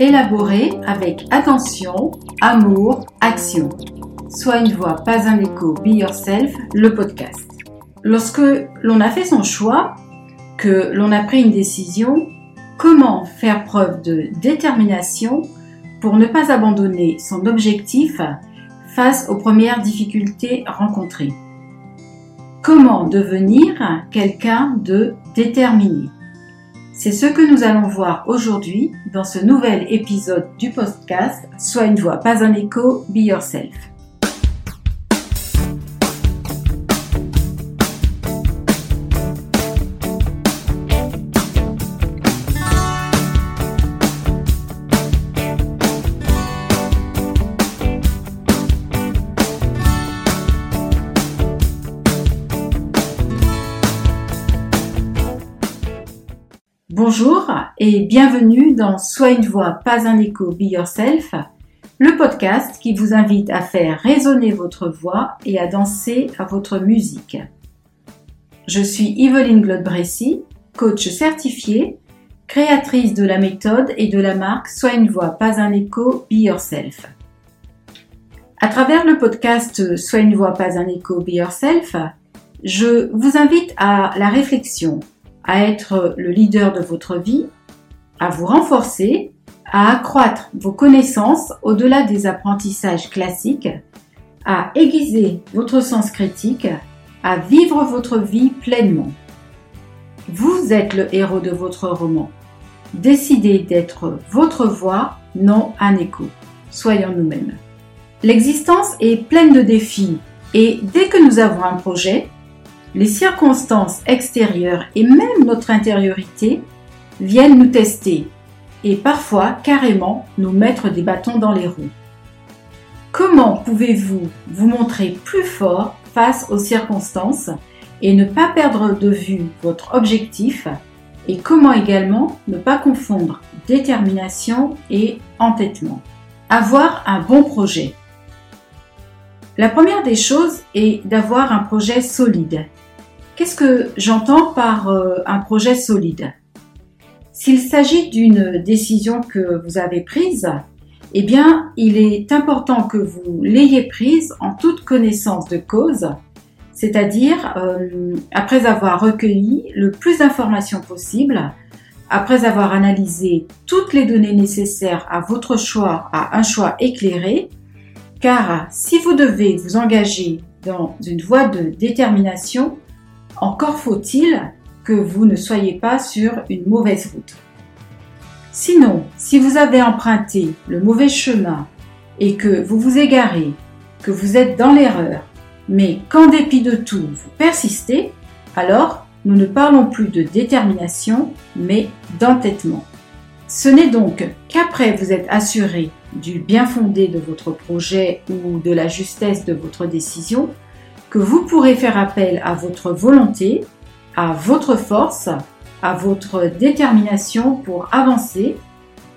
élaboré avec attention, amour, action. Soit une voix, pas un écho, Be Yourself, le podcast. Lorsque l'on a fait son choix, que l'on a pris une décision, comment faire preuve de détermination pour ne pas abandonner son objectif face aux premières difficultés rencontrées? Comment devenir quelqu'un de déterminé? C'est ce que nous allons voir aujourd'hui dans ce nouvel épisode du podcast Soit une voix, pas un écho, Be Yourself. Bonjour et bienvenue dans Soit une voix, pas un écho, Be Yourself, le podcast qui vous invite à faire résonner votre voix et à danser à votre musique. Je suis Yveline Glodbressy, coach certifiée, créatrice de la méthode et de la marque Soit une voix, pas un écho, Be Yourself. À travers le podcast Soit une voix, pas un écho, Be Yourself, je vous invite à la réflexion, à être le leader de votre vie, à vous renforcer, à accroître vos connaissances au-delà des apprentissages classiques, à aiguiser votre sens critique, à vivre votre vie pleinement. Vous êtes le héros de votre roman. Décidez d'être votre voix, non un écho. Soyons nous-mêmes. L'existence est pleine de défis et dès que nous avons un projet, les circonstances extérieures et même notre intériorité viennent nous tester et parfois carrément nous mettre des bâtons dans les roues. Comment pouvez-vous vous montrer plus fort face aux circonstances et ne pas perdre de vue votre objectif et comment également ne pas confondre détermination et entêtement? Avoir un bon projet. La première des choses est d'avoir un projet solide Qu'est-ce que j'entends par euh, un projet solide? S'il s'agit d'une décision que vous avez prise, eh bien, il est important que vous l'ayez prise en toute connaissance de cause, c'est-à-dire euh, après avoir recueilli le plus d'informations possible, après avoir analysé toutes les données nécessaires à votre choix, à un choix éclairé, car si vous devez vous engager dans une voie de détermination, encore faut-il que vous ne soyez pas sur une mauvaise route. Sinon, si vous avez emprunté le mauvais chemin et que vous vous égarez, que vous êtes dans l'erreur, mais qu'en dépit de tout, vous persistez, alors nous ne parlons plus de détermination, mais d'entêtement. Ce n'est donc qu'après vous êtes assuré du bien fondé de votre projet ou de la justesse de votre décision que vous pourrez faire appel à votre volonté, à votre force, à votre détermination pour avancer,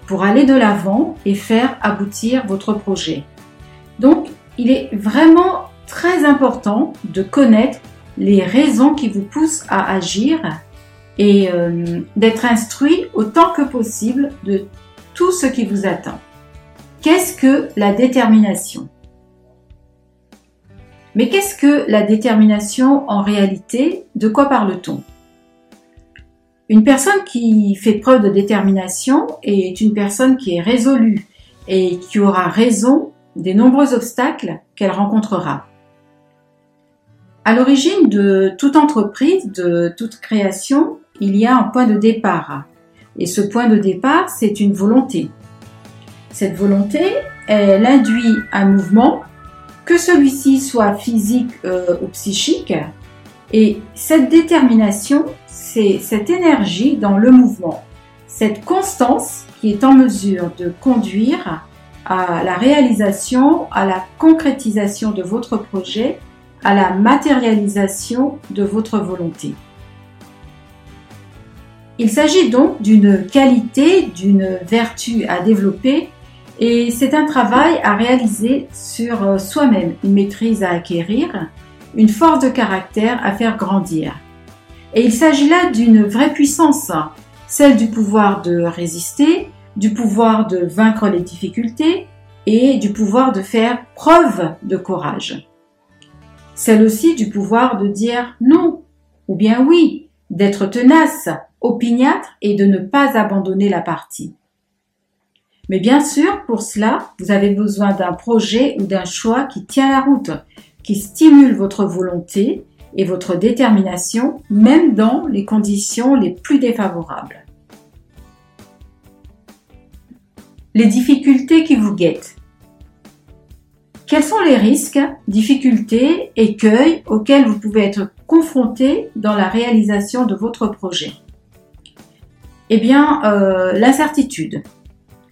pour aller de l'avant et faire aboutir votre projet. Donc, il est vraiment très important de connaître les raisons qui vous poussent à agir et euh, d'être instruit autant que possible de tout ce qui vous attend. Qu'est-ce que la détermination? Mais qu'est-ce que la détermination en réalité? De quoi parle-t-on? Une personne qui fait preuve de détermination est une personne qui est résolue et qui aura raison des nombreux obstacles qu'elle rencontrera. À l'origine de toute entreprise, de toute création, il y a un point de départ. Et ce point de départ, c'est une volonté. Cette volonté, elle induit un mouvement que celui-ci soit physique euh, ou psychique. Et cette détermination, c'est cette énergie dans le mouvement, cette constance qui est en mesure de conduire à la réalisation, à la concrétisation de votre projet, à la matérialisation de votre volonté. Il s'agit donc d'une qualité, d'une vertu à développer et c'est un travail à réaliser sur euh, soi-même, une maîtrise à acquérir, une force de caractère à faire grandir. Et il s'agit là d'une vraie puissance, celle du pouvoir de résister, du pouvoir de vaincre les difficultés et du pouvoir de faire preuve de courage. Celle aussi du pouvoir de dire non ou bien oui, d'être tenace, opiniâtre et de ne pas abandonner la partie. Mais bien sûr, pour cela, vous avez besoin d'un projet ou d'un choix qui tient la route, qui stimule votre volonté et votre détermination, même dans les conditions les plus défavorables. Les difficultés qui vous guettent. Quels sont les risques, difficultés, écueils auxquels vous pouvez être confronté dans la réalisation de votre projet? Eh bien, euh, l'incertitude,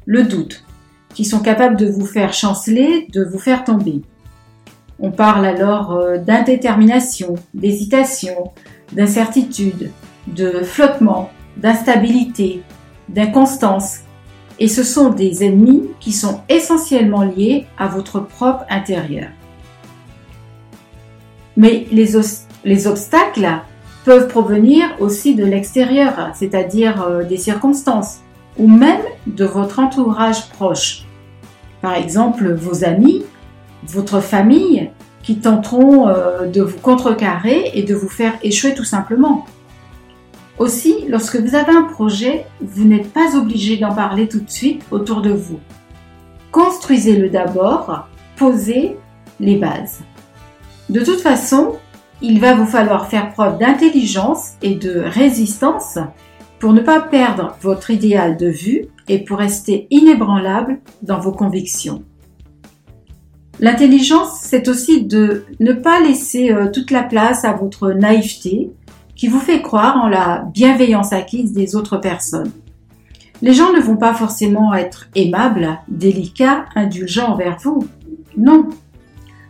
le doute, qui sont capables de vous faire chanceler, de vous faire tomber. On parle alors euh, d'indétermination, d'hésitation, d'incertitude, de flottement, d'instabilité, d'inconstance. Et ce sont des ennemis qui sont essentiellement liés à votre propre intérieur. Mais les, les obstacles peuvent provenir aussi de l'extérieur, c'est-à-dire euh, des circonstances, ou même de votre entourage proche. Par exemple, vos amis, votre famille, qui tenteront euh, de vous contrecarrer et de vous faire échouer tout simplement. Aussi, lorsque vous avez un projet, vous n'êtes pas obligé d'en parler tout de suite autour de vous. Construisez-le d'abord, posez les bases. De toute façon, il va vous falloir faire preuve d'intelligence et de résistance pour ne pas perdre votre idéal de vue et pour rester inébranlable dans vos convictions. L'intelligence, c'est aussi de ne pas laisser euh, toute la place à votre naïveté qui vous fait croire en la bienveillance acquise des autres personnes. Les gens ne vont pas forcément être aimables, délicats, indulgents envers vous. Non.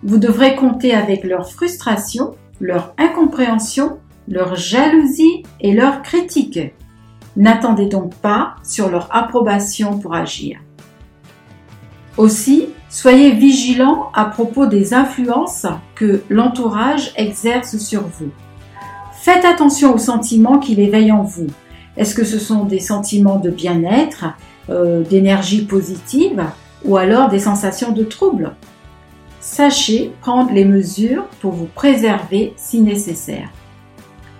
Vous devrez compter avec leur frustration, leur incompréhension, leur jalousie et leur critique. N'attendez donc pas sur leur approbation pour agir. Aussi, soyez vigilant à propos des influences que l'entourage exerce sur vous. Faites attention aux sentiments qu'il éveille en vous. Est-ce que ce sont des sentiments de bien-être, euh, d'énergie positive ou alors des sensations de trouble? Sachez prendre les mesures pour vous préserver si nécessaire.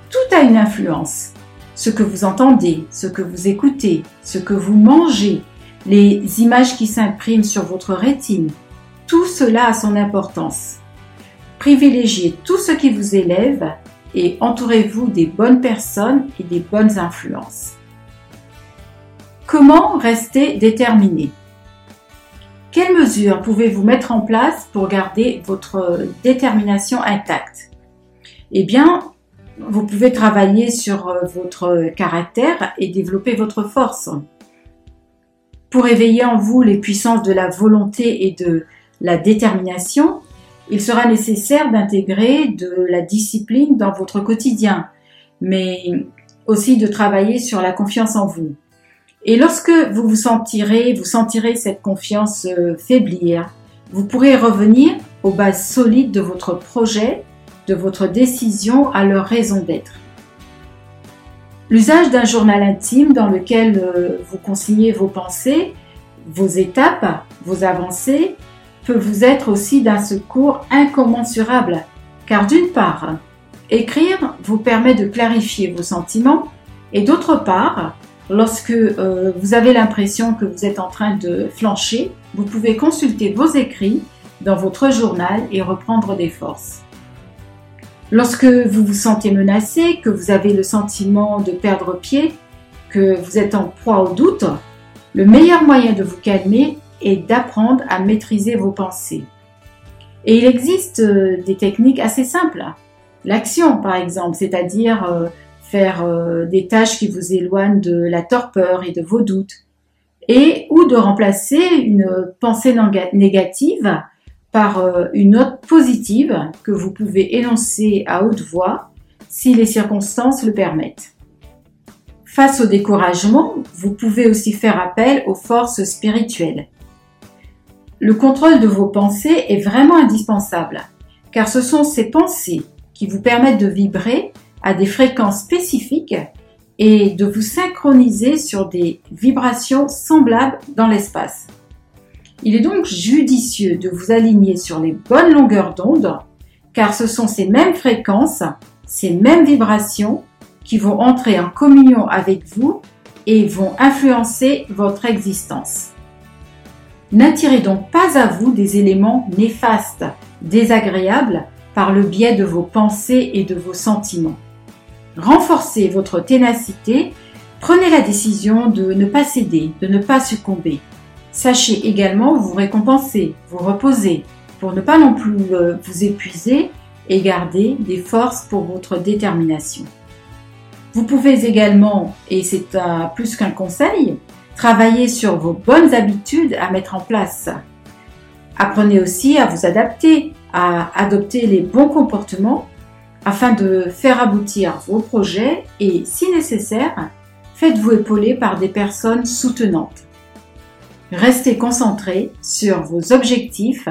Tout a une influence ce que vous entendez, ce que vous écoutez, ce que vous mangez, les images qui s'impriment sur votre rétine, tout cela a son importance. Privilégiez tout ce qui vous élève et entourez-vous des bonnes personnes et des bonnes influences. Comment rester déterminé? Quelles mesures pouvez-vous mettre en place pour garder votre détermination intacte? Eh bien, vous pouvez travailler sur euh, votre caractère et développer votre force. Pour éveiller en vous les puissances de la volonté et de la détermination, il sera nécessaire d'intégrer de la discipline dans votre quotidien, mais aussi de travailler sur la confiance en vous. Et lorsque vous vous sentirez, vous sentirez cette confiance euh, faiblir, vous pourrez revenir aux bases solides de votre projet votre décision à leur raison d'être. L'usage d'un journal intime dans lequel euh, vous consignez vos pensées, vos étapes, vos avancées, peut vous être aussi d'un secours incommensurable, car d'une part, écrire vous permet de clarifier vos sentiments, et d'autre part, lorsque euh, vous avez l'impression que vous êtes en train de flancher, vous pouvez consulter vos écrits dans votre journal et reprendre des forces. Lorsque vous vous sentez menacé, que vous avez le sentiment de perdre pied, que vous êtes en proie au doute, le meilleur moyen de vous calmer est d'apprendre à maîtriser vos pensées. Et il existe euh, des techniques assez simples. L'action, par exemple, c'est-à-dire euh, faire euh, des tâches qui vous éloignent de la torpeur et de vos doutes. Et ou de remplacer une pensée négative par euh, une note positive que vous pouvez énoncer à haute voix si les circonstances le permettent. Face au découragement, vous pouvez aussi faire appel aux forces spirituelles. Le contrôle de vos pensées est vraiment indispensable, car ce sont ces pensées qui vous permettent de vibrer à des fréquences spécifiques et de vous synchroniser sur des vibrations semblables dans l'espace. Il est donc judicieux de vous aligner sur les bonnes longueurs d'onde car ce sont ces mêmes fréquences, ces mêmes vibrations qui vont entrer en communion avec vous et vont influencer votre existence. N'attirez donc pas à vous des éléments néfastes, désagréables par le biais de vos pensées et de vos sentiments. Renforcez votre ténacité, prenez la décision de ne pas céder, de ne pas succomber. Sachez également vous récompenser, vous reposer, pour ne pas non plus euh, vous épuiser et garder des forces pour votre détermination. Vous pouvez également, et c'est plus qu'un conseil, Travaillez sur vos bonnes habitudes à mettre en place. Apprenez aussi à vous adapter, à adopter les bons comportements afin de faire aboutir vos projets et, si nécessaire, faites-vous épauler par des personnes soutenantes. Restez concentré sur vos objectifs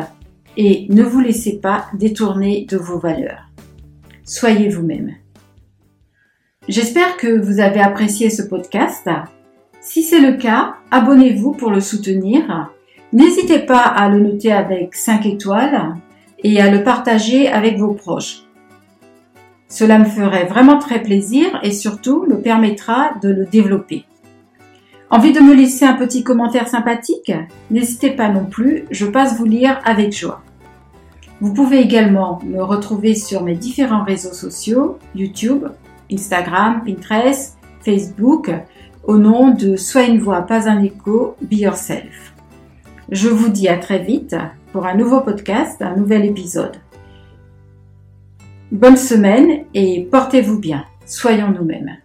et ne vous laissez pas détourner de vos valeurs. Soyez vous-même. J'espère que vous avez apprécié ce podcast si c'est le cas, abonnez-vous pour le soutenir. N'hésitez pas à le noter avec 5 étoiles et à le partager avec vos proches. Cela me ferait vraiment très plaisir et surtout me permettra de le développer. Envie de me laisser un petit commentaire sympathique? N'hésitez pas non plus, je passe vous lire avec joie. Vous pouvez également me retrouver sur mes différents réseaux sociaux, YouTube, Instagram, Pinterest, Facebook, au nom de Sois une voix, pas un écho, Be Yourself. Je vous dis à très vite pour un nouveau podcast, un nouvel épisode. Bonne semaine et portez-vous bien. Soyons nous-mêmes.